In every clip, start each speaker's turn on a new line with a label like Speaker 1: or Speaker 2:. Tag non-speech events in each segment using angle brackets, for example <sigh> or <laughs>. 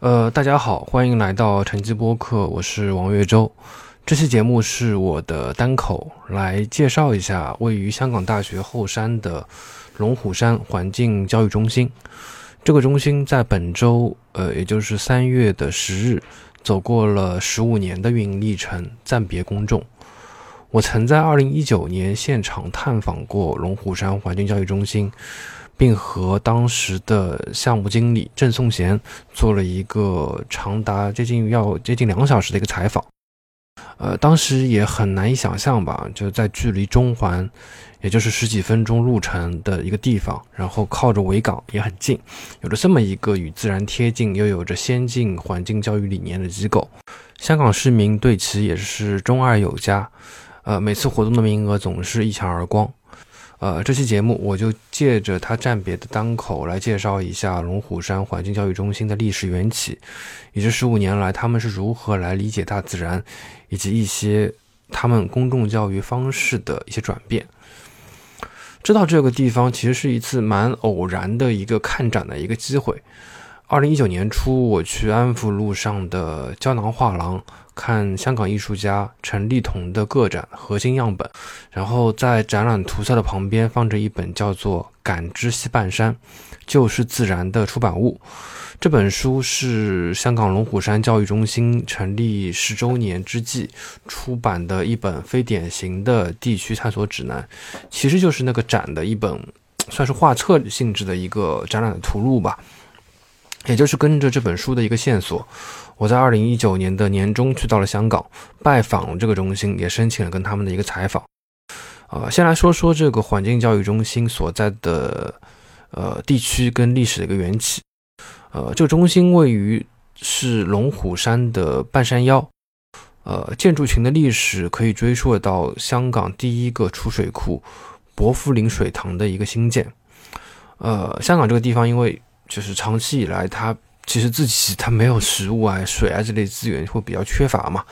Speaker 1: 呃，大家好，欢迎来到晨记播客，我是王月洲。这期节目是我的单口，来介绍一下位于香港大学后山的龙虎山环境教育中心。这个中心在本周，呃，也就是三月的十日，走过了十五年的运营历程，暂别公众。我曾在二零一九年现场探访过龙虎山环境教育中心。并和当时的项目经理郑颂贤做了一个长达接近要接近两小时的一个采访。呃，当时也很难以想象吧，就在距离中环，也就是十几分钟路程的一个地方，然后靠着维港也很近，有着这么一个与自然贴近又有着先进环境教育理念的机构。香港市民对其也是钟爱有加，呃，每次活动的名额总是一抢而光。呃，这期节目我就借着他暂别的当口来介绍一下龙虎山环境教育中心的历史缘起，以及十五年来他们是如何来理解大自然，以及一些他们公众教育方式的一些转变。知道这个地方其实是一次蛮偶然的一个看展的一个机会。二零一九年初，我去安福路上的胶囊画廊。看香港艺术家陈立彤的个展《核心样本》，然后在展览图册的旁边放着一本叫做《感知西半山：就是自然》的出版物。这本书是香港龙虎山教育中心成立十周年之际出版的一本非典型的地区探索指南，其实就是那个展的一本，算是画册性质的一个展览的图录吧。也就是跟着这本书的一个线索。我在二零一九年的年中去到了香港，拜访这个中心，也申请了跟他们的一个采访。呃，先来说说这个环境教育中心所在的呃地区跟历史的一个缘起。呃，这个中心位于是龙虎山的半山腰。呃，建筑群的历史可以追溯到香港第一个储水库薄扶林水塘的一个兴建。呃，香港这个地方因为就是长期以来它。其实自己它没有食物啊、水啊这类资源会比较缺乏嘛，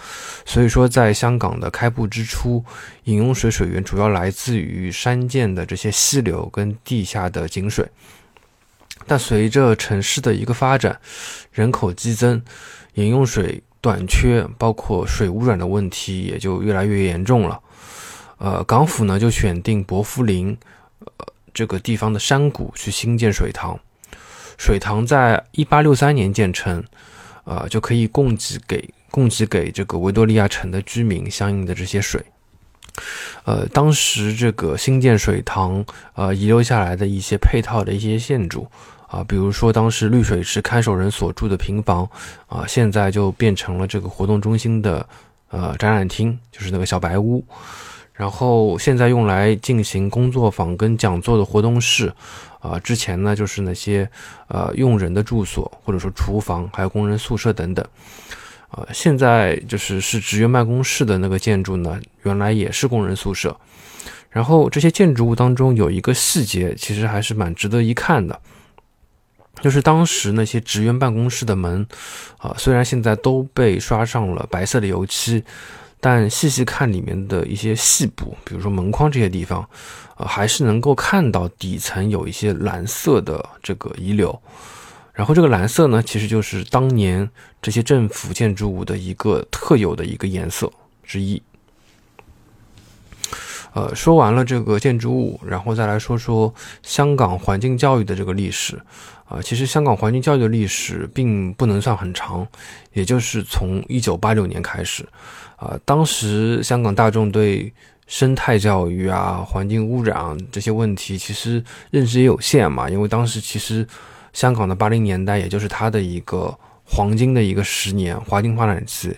Speaker 1: 所以说在香港的开埠之初，饮用水水源主要来自于山涧的这些溪流跟地下的井水。但随着城市的一个发展，人口激增，饮用水短缺，包括水污染的问题也就越来越严重了。呃，港府呢就选定伯夫林，呃这个地方的山谷去兴建水塘。水塘在一八六三年建成，呃，就可以供给给供给给这个维多利亚城的居民相应的这些水。呃，当时这个新建水塘，呃，遗留下来的一些配套的一些建筑，啊，比如说当时绿水池看守人所住的平房，啊，现在就变成了这个活动中心的呃展览厅，就是那个小白屋。然后现在用来进行工作坊跟讲座的活动室。啊，之前呢就是那些呃用人的住所，或者说厨房，还有工人宿舍等等。呃，现在就是是职员办公室的那个建筑呢，原来也是工人宿舍。然后这些建筑物当中有一个细节，其实还是蛮值得一看的，就是当时那些职员办公室的门，啊，虽然现在都被刷上了白色的油漆。但细细看里面的一些细部，比如说门框这些地方，呃，还是能够看到底层有一些蓝色的这个遗留。然后这个蓝色呢，其实就是当年这些政府建筑物的一个特有的一个颜色之一。呃，说完了这个建筑物，然后再来说说香港环境教育的这个历史。啊，其实香港环境教育的历史并不能算很长，也就是从一九八六年开始。啊，当时香港大众对生态教育啊、环境污染这些问题其实认知也有限嘛，因为当时其实香港的八零年代也就是它的一个黄金的一个十年黄金发展期，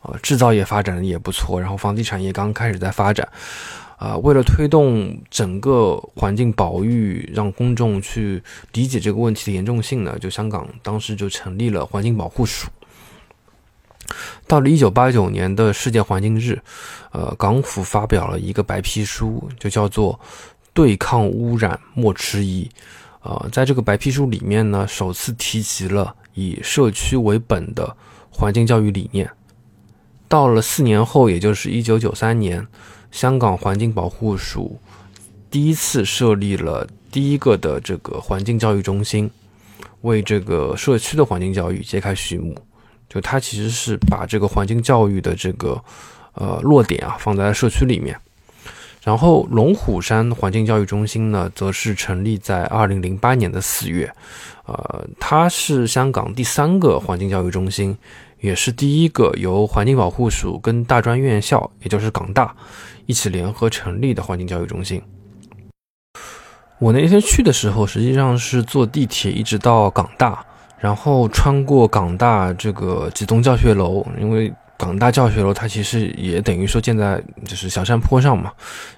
Speaker 1: 呃，制造业发展的也不错，然后房地产业刚开始在发展，啊，为了推动整个环境保育，让公众去理解这个问题的严重性呢，就香港当时就成立了环境保护署。到了一九八九年的世界环境日，呃，港府发表了一个白皮书，就叫做《对抗污染莫迟疑》。呃，在这个白皮书里面呢，首次提及了以社区为本的环境教育理念。到了四年后，也就是一九九三年，香港环境保护署第一次设立了第一个的这个环境教育中心。为这个社区的环境教育揭开序幕。就它其实是把这个环境教育的这个呃落点啊放在社区里面。然后龙虎山环境教育中心呢，则是成立在二零零八年的四月。呃，它是香港第三个环境教育中心，也是第一个由环境保护署跟大专院校，也就是港大一起联合成立的环境教育中心。我那天去的时候，实际上是坐地铁一直到港大，然后穿过港大这个几栋教学楼，因为港大教学楼它其实也等于说建在就是小山坡上嘛，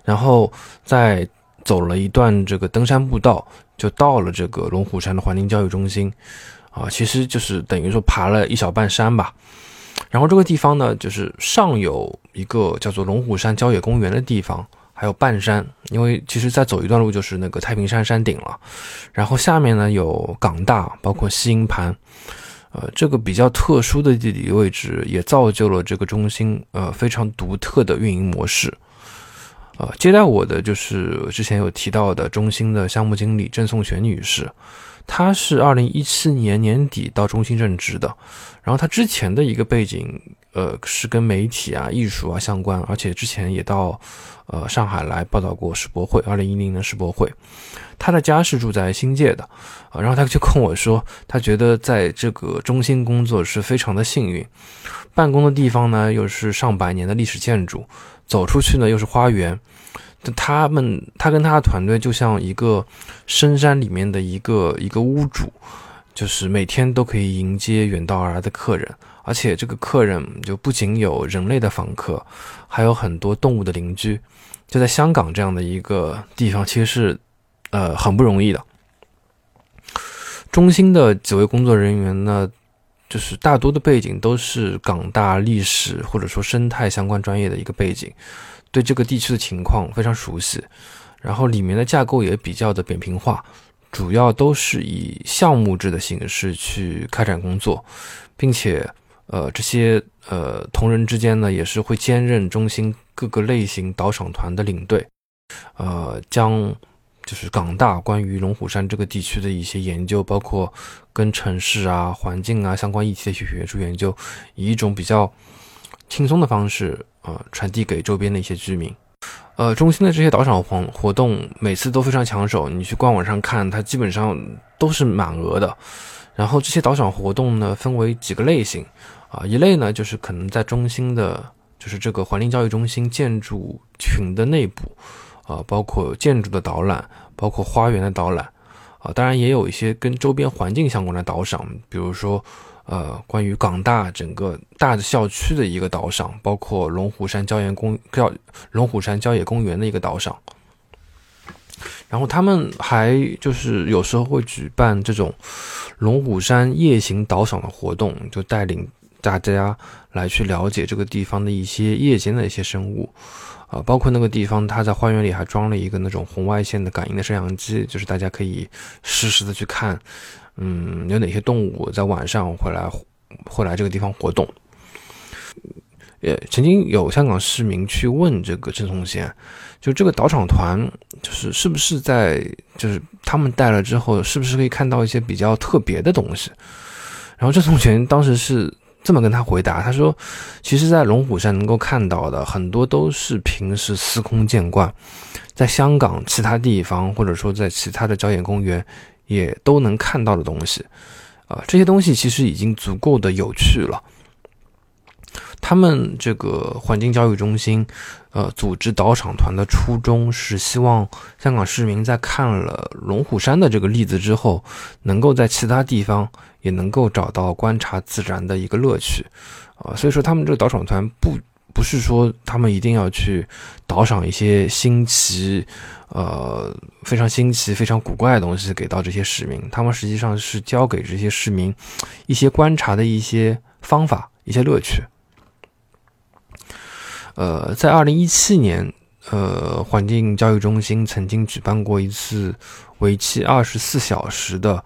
Speaker 1: 然后再走了一段这个登山步道。就到了这个龙虎山的环境教育中心，啊，其实就是等于说爬了一小半山吧。然后这个地方呢，就是上有一个叫做龙虎山郊野公园的地方，还有半山，因为其实再走一段路就是那个太平山山顶了。然后下面呢有港大，包括西营盘，呃，这个比较特殊的地理位置也造就了这个中心呃非常独特的运营模式。呃，接待我的就是之前有提到的中心的项目经理郑颂璇女士，他是二零一七年年底到中心任职的，然后他之前的一个背景，呃，是跟媒体啊、艺术啊相关，而且之前也到呃上海来报道过世博会，二零一零年世博会。他的家是住在新界的，啊，然后他就跟我说，他觉得在这个中心工作是非常的幸运，办公的地方呢又是上百年的历史建筑。走出去呢，又是花园。他们，他跟他的团队就像一个深山里面的一个一个屋主，就是每天都可以迎接远道而来的客人，而且这个客人就不仅有人类的访客，还有很多动物的邻居。就在香港这样的一个地方，其实是呃很不容易的。中心的几位工作人员呢？就是大多的背景都是港大历史或者说生态相关专业的一个背景，对这个地区的情况非常熟悉，然后里面的架构也比较的扁平化，主要都是以项目制的形式去开展工作，并且呃这些呃同仁之间呢也是会兼任中心各个类型导赏团的领队，呃将。就是港大关于龙虎山这个地区的一些研究，包括跟城市啊、环境啊相关议题的一些学术研究，以一种比较轻松的方式，呃，传递给周边的一些居民。呃，中心的这些导赏活活动每次都非常抢手，你去官网上看，它基本上都是满额的。然后这些导赏活动呢，分为几个类型，啊，一类呢就是可能在中心的，就是这个环境教育中心建筑群的内部。啊，包括建筑的导览，包括花园的导览，啊，当然也有一些跟周边环境相关的导赏，比如说，呃，关于港大整个大的校区的一个导赏，包括龙虎山郊野公郊龙虎山郊野公园的一个导赏。然后他们还就是有时候会举办这种龙虎山夜行导赏的活动，就带领大家来去了解这个地方的一些夜间的一些生物。啊，包括那个地方，它在花园里还装了一个那种红外线的感应的摄像机，就是大家可以实时的去看，嗯，有哪些动物在晚上会来会来这个地方活动。也曾经有香港市民去问这个郑松贤，就这个导赏团，就是是不是在，就是他们带了之后，是不是可以看到一些比较特别的东西？然后郑松贤当时是。这么跟他回答，他说：“其实，在龙虎山能够看到的很多都是平时司空见惯，在香港其他地方或者说在其他的郊野公园也都能看到的东西，啊，这些东西其实已经足够的有趣了。他们这个环境教育中心，呃，组织导赏团的初衷是希望香港市民在看了龙虎山的这个例子之后，能够在其他地方。”也能够找到观察自然的一个乐趣，啊，所以说他们这个导赏团不不是说他们一定要去导赏一些新奇，呃，非常新奇、非常古怪的东西给到这些市民，他们实际上是教给这些市民一些观察的一些方法、一些乐趣。呃，在二零一七年，呃，环境教育中心曾经举办过一次为期二十四小时的。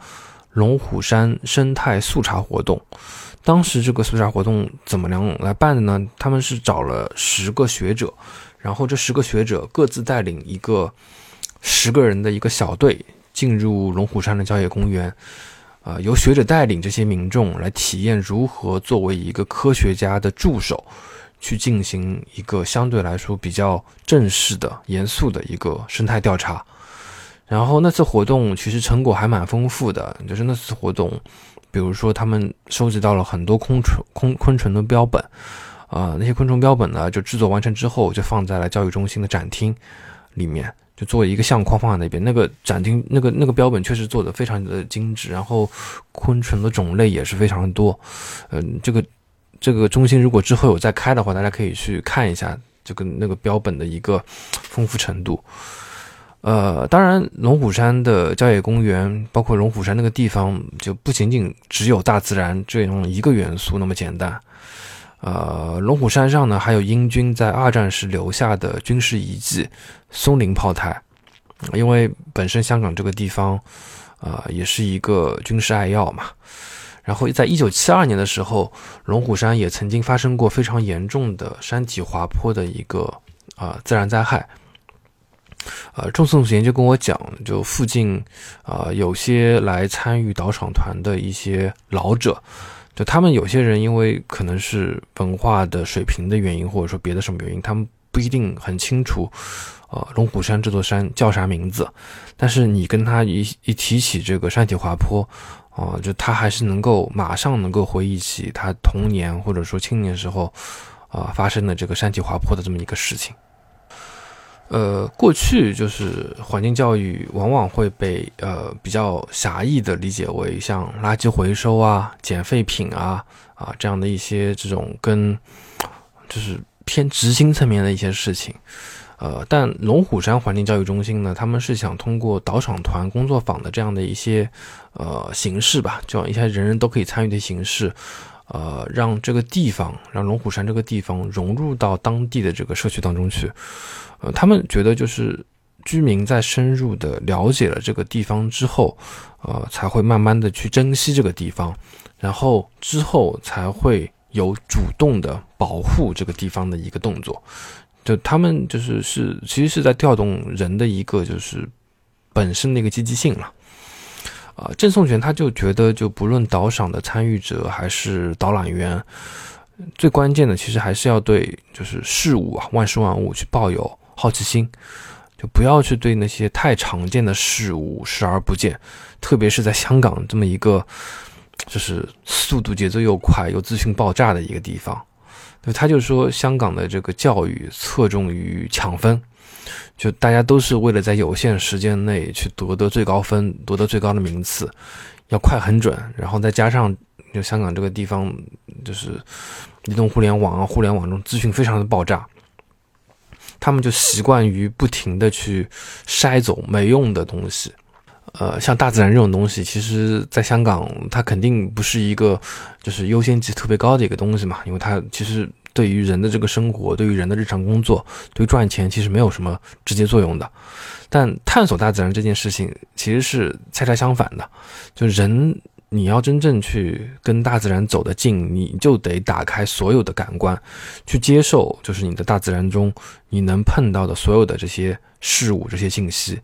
Speaker 1: 龙虎山生态速查活动，当时这个速查活动怎么样来办的呢？他们是找了十个学者，然后这十个学者各自带领一个十个人的一个小队进入龙虎山的郊野公园，啊，由学者带领这些民众来体验如何作为一个科学家的助手，去进行一个相对来说比较正式的、严肃的一个生态调查。然后那次活动其实成果还蛮丰富的，就是那次活动，比如说他们收集到了很多昆虫、昆昆虫的标本，啊，那些昆虫标本呢，就制作完成之后就放在了教育中心的展厅里面。就做一个相框放在那边，那个展厅那个那个标本确实做的非常的精致，然后昆虫的种类也是非常的多。嗯，这个这个中心如果之后有再开的话，大家可以去看一下这个那个标本的一个丰富程度。呃，当然龙虎山的郊野公园，包括龙虎山那个地方，就不仅仅只有大自然这样一个元素那么简单。呃，龙虎山上呢，还有英军在二战时留下的军事遗迹——松林炮台。因为本身香港这个地方，啊，也是一个军事爱要嘛。然后，在一九七二年的时候，龙虎山也曾经发生过非常严重的山体滑坡的一个啊自然灾害。呃，众颂贤就跟我讲，就附近啊有些来参与导赏团的一些老者。就他们有些人，因为可能是文化的水平的原因，或者说别的什么原因，他们不一定很清楚，呃，龙虎山这座山叫啥名字。但是你跟他一一提起这个山体滑坡，啊，就他还是能够马上能够回忆起他童年或者说青年时候，啊，发生的这个山体滑坡的这么一个事情。呃，过去就是环境教育往往会被呃比较狭义的理解为像垃圾回收啊、捡废品啊啊这样的一些这种跟就是偏执行层面的一些事情。呃，但龙虎山环境教育中心呢，他们是想通过导赏团、工作坊的这样的一些呃形式吧，这样一些人人都可以参与的形式，呃，让这个地方，让龙虎山这个地方融入到当地的这个社区当中去。呃，他们觉得就是居民在深入的了解了这个地方之后，呃，才会慢慢的去珍惜这个地方，然后之后才会有主动的保护这个地方的一个动作。就他们就是是其实是在调动人的一个就是本身的一个积极性了。啊，郑颂权他就觉得就不论导赏的参与者还是导览员，最关键的其实还是要对就是事物啊万事万物去抱有。好奇心，就不要去对那些太常见的事物视而不见，特别是在香港这么一个就是速度节奏又快又资讯爆炸的一个地方。对他就说，香港的这个教育侧重于抢分，就大家都是为了在有限时间内去夺得最高分、夺得最高的名次，要快很准，然后再加上就香港这个地方就是移动互联网啊，互联网中资讯非常的爆炸。他们就习惯于不停的去筛走没用的东西，呃，像大自然这种东西，其实在香港它肯定不是一个就是优先级特别高的一个东西嘛，因为它其实对于人的这个生活，对于人的日常工作，对赚钱其实没有什么直接作用的。但探索大自然这件事情其实是恰恰相反的，就人。你要真正去跟大自然走得近，你就得打开所有的感官，去接受，就是你的大自然中你能碰到的所有的这些事物、这些信息。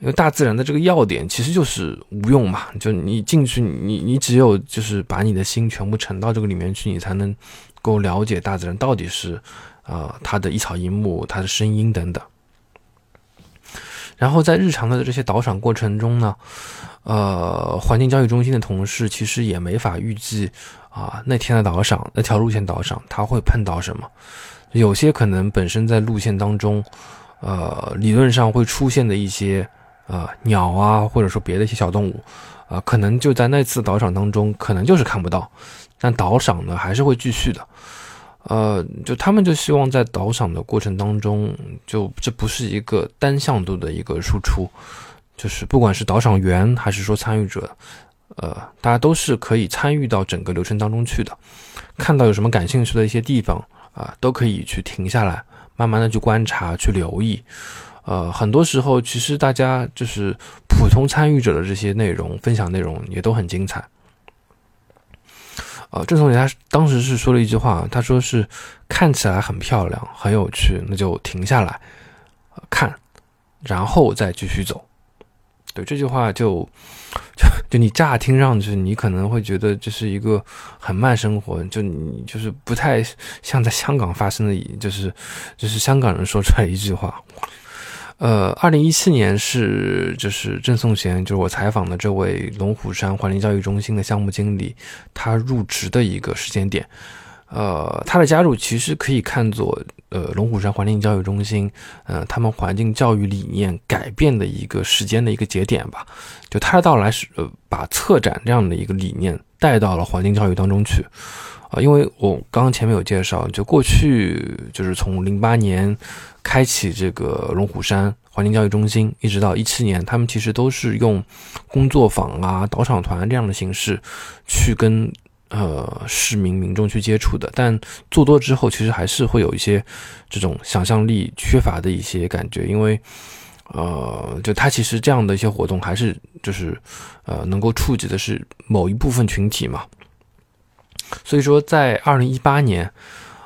Speaker 1: 因为大自然的这个要点其实就是无用嘛，就你进去，你你只有就是把你的心全部沉到这个里面去，你才能够了解大自然到底是啊它的一草一木、它的声音等等。然后在日常的这些导赏过程中呢。呃，环境教育中心的同事其实也没法预计啊，那天的导赏那条路线导赏他会碰到什么。有些可能本身在路线当中，呃，理论上会出现的一些呃鸟啊，或者说别的一些小动物，啊，可能就在那次导赏当中，可能就是看不到。但导赏呢还是会继续的。呃，就他们就希望在导赏的过程当中，就这不是一个单向度的一个输出。就是不管是导赏员还是说参与者，呃，大家都是可以参与到整个流程当中去的。看到有什么感兴趣的一些地方啊，都可以去停下来，慢慢的去观察、去留意。呃，很多时候其实大家就是普通参与者的这些内容分享内容也都很精彩。呃，郑总理他当时是说了一句话，他说是看起来很漂亮、很有趣，那就停下来看，然后再继续走。对这句话就就 <laughs> 就你乍听上去，你可能会觉得这是一个很慢生活，就你就是不太像在香港发生的，就是就是香港人说出来一句话。呃，二零一七年是就是郑颂贤，就是我采访的这位龙虎山环境教育中心的项目经理，他入职的一个时间点。呃，他的加入其实可以看作呃龙虎山环境教育中心，呃，他们环境教育理念改变的一个时间的一个节点吧。就他的到来是呃把策展这样的一个理念带到了环境教育当中去。啊，因为我刚刚前面有介绍，就过去就是从零八年开启这个龙虎山环境教育中心，一直到一七年，他们其实都是用工作坊啊、导赏团这样的形式去跟呃市民民众去接触的。但做多之后，其实还是会有一些这种想象力缺乏的一些感觉，因为呃，就他其实这样的一些活动，还是就是呃能够触及的是某一部分群体嘛。所以说，在二零一八年，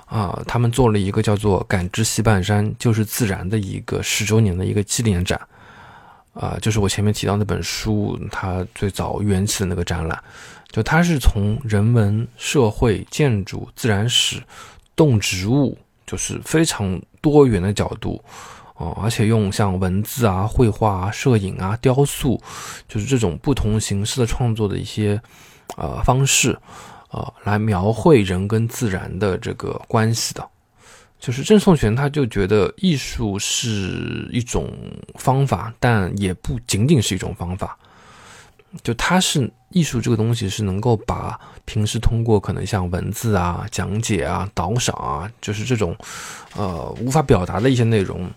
Speaker 1: 啊，他们做了一个叫做“感知西半山就是自然”的一个十周年的一个纪念展，啊，就是我前面提到那本书它最早缘起的那个展览，就它是从人文、社会、建筑、自然史、动植物，就是非常多元的角度，哦，而且用像文字啊、绘画啊、摄影啊、雕塑，就是这种不同形式的创作的一些呃方式。呃，来描绘人跟自然的这个关系的，就是郑颂玄他就觉得艺术是一种方法，但也不仅仅是一种方法。就他是艺术这个东西是能够把平时通过可能像文字啊、讲解啊、导赏啊，就是这种呃无法表达的一些内容，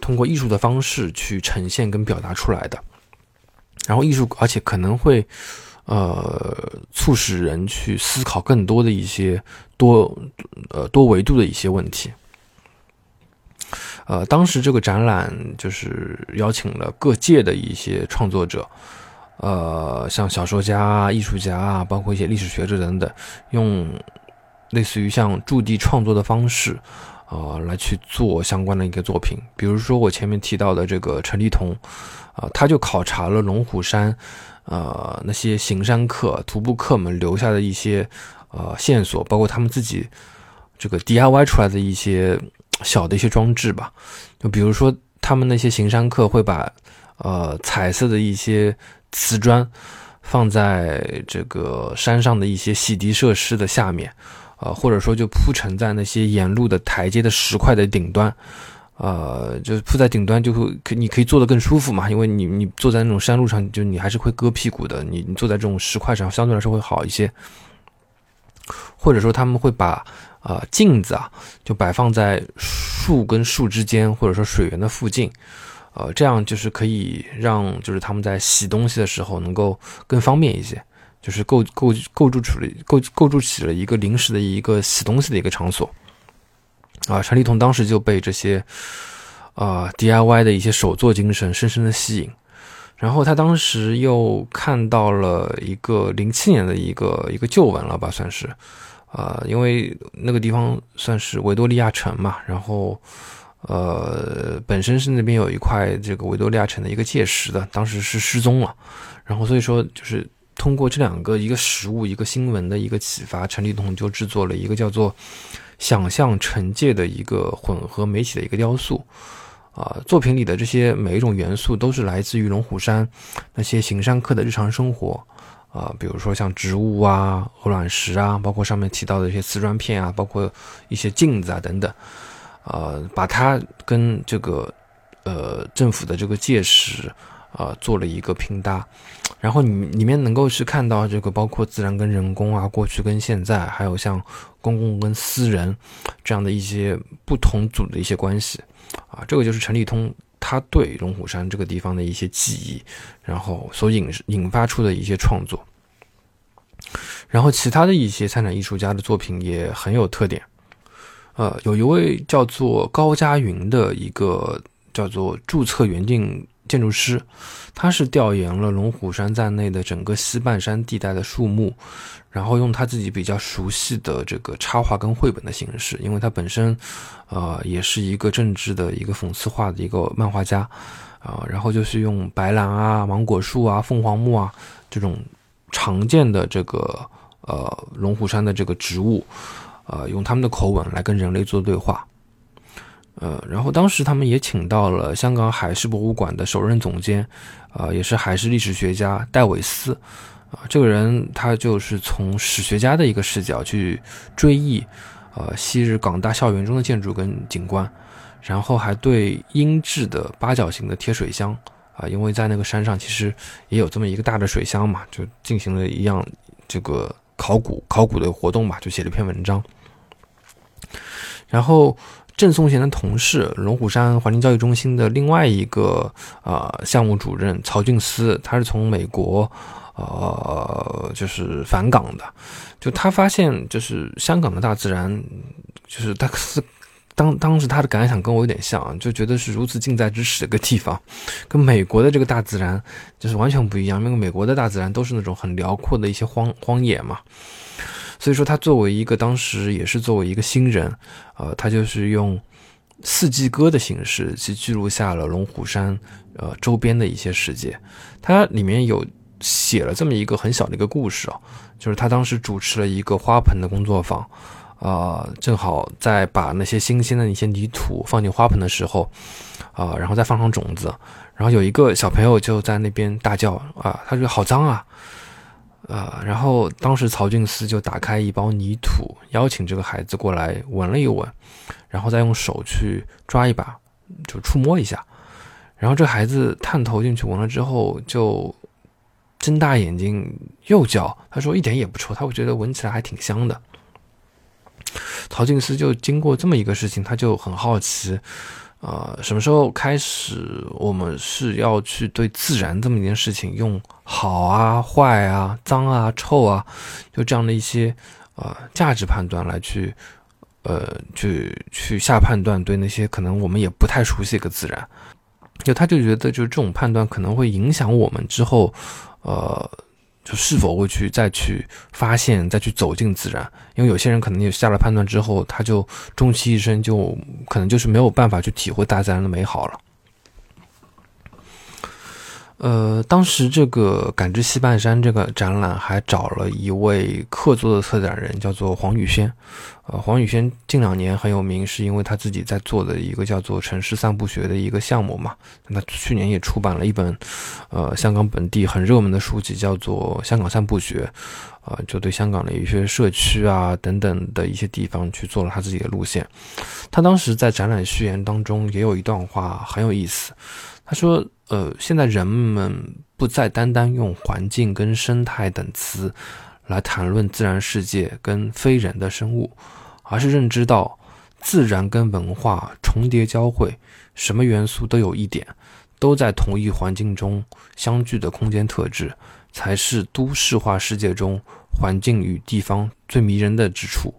Speaker 1: 通过艺术的方式去呈现跟表达出来的。然后艺术，而且可能会。呃，促使人去思考更多的一些多呃多维度的一些问题。呃，当时这个展览就是邀请了各界的一些创作者，呃，像小说家、艺术家啊，包括一些历史学者等等，用类似于像驻地创作的方式，啊，来去做相关的一个作品。比如说我前面提到的这个陈立彤，啊，他就考察了龙虎山。呃，那些行山客、徒步客们留下的一些呃线索，包括他们自己这个 DIY 出来的一些小的一些装置吧。就比如说，他们那些行山客会把呃彩色的一些瓷砖放在这个山上的一些洗涤设施的下面，呃，或者说就铺陈在那些沿路的台阶的石块的顶端。呃，就是铺在顶端就会可，你可以坐得更舒服嘛，因为你你坐在那种山路上，就你还是会割屁股的。你你坐在这种石块上，相对来说会好一些。或者说他们会把呃镜子啊，就摆放在树跟树之间，或者说水源的附近，呃，这样就是可以让就是他们在洗东西的时候能够更方便一些，就是构构构筑出了构构筑起了一个临时的一个洗东西的一个场所。啊，陈立彤当时就被这些，呃，DIY 的一些手作精神深深的吸引，然后他当时又看到了一个零七年的一个一个旧闻了吧，算是，呃，因为那个地方算是维多利亚城嘛，然后，呃，本身是那边有一块这个维多利亚城的一个界石的，当时是失踪了，然后所以说就是通过这两个一个实物一个新闻的一个启发，陈立彤就制作了一个叫做。想象惩戒的一个混合媒体的一个雕塑，啊，作品里的这些每一种元素都是来自于龙虎山那些行山客的日常生活，啊，比如说像植物啊、鹅卵石啊，包括上面提到的一些瓷砖片啊，包括一些镜子啊等等，呃，把它跟这个呃政府的这个界石。呃，做了一个拼搭，然后你里面能够去看到这个包括自然跟人工啊，过去跟现在，还有像公共跟私人这样的一些不同组的一些关系啊，这个就是陈立通他对龙虎山这个地方的一些记忆，然后所引引发出的一些创作。然后其他的一些参展艺术家的作品也很有特点，呃，有一位叫做高佳云的一个叫做注册原定。建筑师，他是调研了龙虎山在内的整个西半山地带的树木，然后用他自己比较熟悉的这个插画跟绘本的形式，因为他本身，呃，也是一个政治的一个讽刺画的一个漫画家，啊，然后就是用白兰啊、芒果树啊、凤凰木啊这种常见的这个呃龙虎山的这个植物，呃，用他们的口吻来跟人类做对话。呃，然后当时他们也请到了香港海事博物馆的首任总监，呃，也是海事历史学家戴维斯，啊，这个人他就是从史学家的一个视角去追忆，呃，昔日港大校园中的建筑跟景观，然后还对英制的八角形的贴水箱，啊，因为在那个山上其实也有这么一个大的水箱嘛，就进行了一样这个考古考古的活动吧，就写了一篇文章，然后。郑松贤的同事，龙虎山环境教育中心的另外一个呃项目主任曹俊思，他是从美国呃就是返港的，就他发现就是香港的大自然，就是他是当当时他的感想跟我有点像，就觉得是如此近在咫尺的一个地方，跟美国的这个大自然就是完全不一样，因为美国的大自然都是那种很辽阔的一些荒荒野嘛。所以说，他作为一个当时也是作为一个新人，呃，他就是用四季歌的形式去记录下了龙虎山呃周边的一些世界。他里面有写了这么一个很小的一个故事啊，就是他当时主持了一个花盆的工作坊，啊，正好在把那些新鲜的一些泥土放进花盆的时候，啊，然后再放上种子，然后有一个小朋友就在那边大叫啊，他说好脏啊。呃，然后当时曹俊思就打开一包泥土，邀请这个孩子过来闻了一闻，然后再用手去抓一把，就触摸一下。然后这孩子探头进去闻了之后，就睁大眼睛又叫，他说一点也不臭，他会觉得闻起来还挺香的。曹俊思就经过这么一个事情，他就很好奇。呃，什么时候开始，我们是要去对自然这么一件事情用好啊、坏啊、脏啊、臭啊，就这样的一些呃价值判断来去呃去去下判断，对那些可能我们也不太熟悉一个自然，就他就觉得就是这种判断可能会影响我们之后呃。就是否会去再去发现，再去走进自然？因为有些人可能也下了判断之后，他就终其一生就可能就是没有办法去体会大自然的美好了。呃，当时这个感知西半山这个展览还找了一位客座的策展人，叫做黄宇轩。呃，黄宇轩近两年很有名，是因为他自己在做的一个叫做“城市散步学”的一个项目嘛。那去年也出版了一本，呃，香港本地很热门的书籍，叫做《香港散步学》。呃，就对香港的一些社区啊等等的一些地方去做了他自己的路线。他当时在展览序言当中也有一段话很有意思，他说。呃，现在人们不再单单用环境跟生态等词来谈论自然世界跟非人的生物，而是认知到自然跟文化重叠交汇，什么元素都有一点，都在同一环境中相聚的空间特质，才是都市化世界中环境与地方最迷人的之处。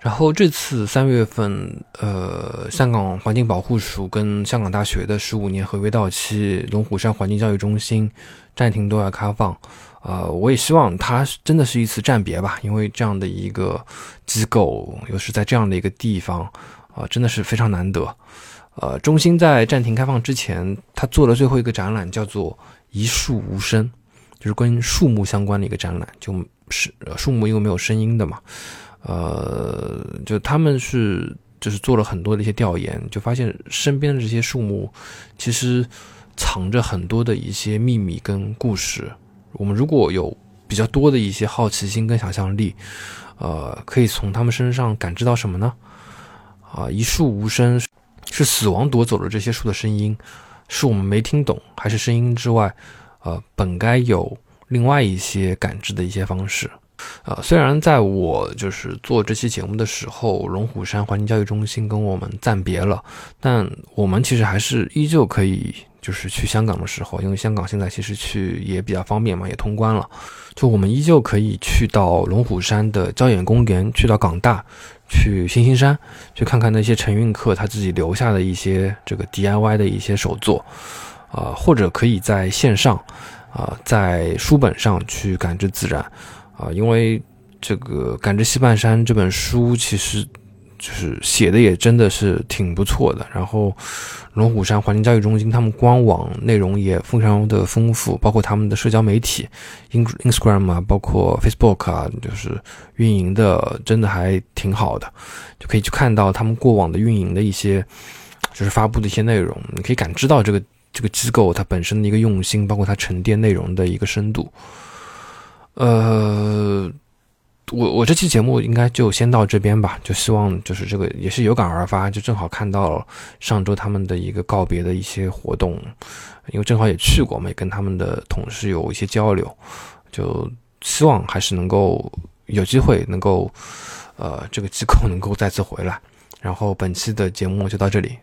Speaker 1: 然后这次三月份，呃，香港环境保护署跟香港大学的十五年合约到期，龙虎山环境教育中心暂停对外开放。呃，我也希望它真的是一次暂别吧，因为这样的一个机构，又是在这样的一个地方，啊，真的是非常难得。呃，中心在暂停开放之前，他做了最后一个展览，叫做“一树无声”，就是跟树木相关的一个展览，就是树木因为没有声音的嘛。呃，就他们是就是做了很多的一些调研，就发现身边的这些树木其实藏着很多的一些秘密跟故事。我们如果有比较多的一些好奇心跟想象力，呃，可以从他们身上感知到什么呢？啊，一树无声，是死亡夺走了这些树的声音，是我们没听懂，还是声音之外，呃，本该有另外一些感知的一些方式？呃，虽然在我就是做这期节目的时候，龙虎山环境教育中心跟我们暂别了，但我们其实还是依旧可以，就是去香港的时候，因为香港现在其实去也比较方便嘛，也通关了，就我们依旧可以去到龙虎山的郊野公园，去到港大，去新兴山，去看看那些陈运客他自己留下的一些这个 DIY 的一些手作，啊，或者可以在线上，啊，在书本上去感知自然，啊，因为这个《感知西半山》这本书其实。就是写的也真的是挺不错的，然后龙虎山环境教育中心他们官网内容也非常的丰富，包括他们的社交媒体，Instagram 啊，包括 Facebook 啊，就是运营的真的还挺好的，就可以去看到他们过往的运营的一些，就是发布的一些内容，你可以感知到这个这个机构它本身的一个用心，包括它沉淀内容的一个深度，呃。我我这期节目应该就先到这边吧，就希望就是这个也是有感而发，就正好看到上周他们的一个告别的一些活动，因为正好也去过嘛，也跟他们的同事有一些交流，就希望还是能够有机会能够，呃，这个机构能够再次回来。然后本期的节目就到这里，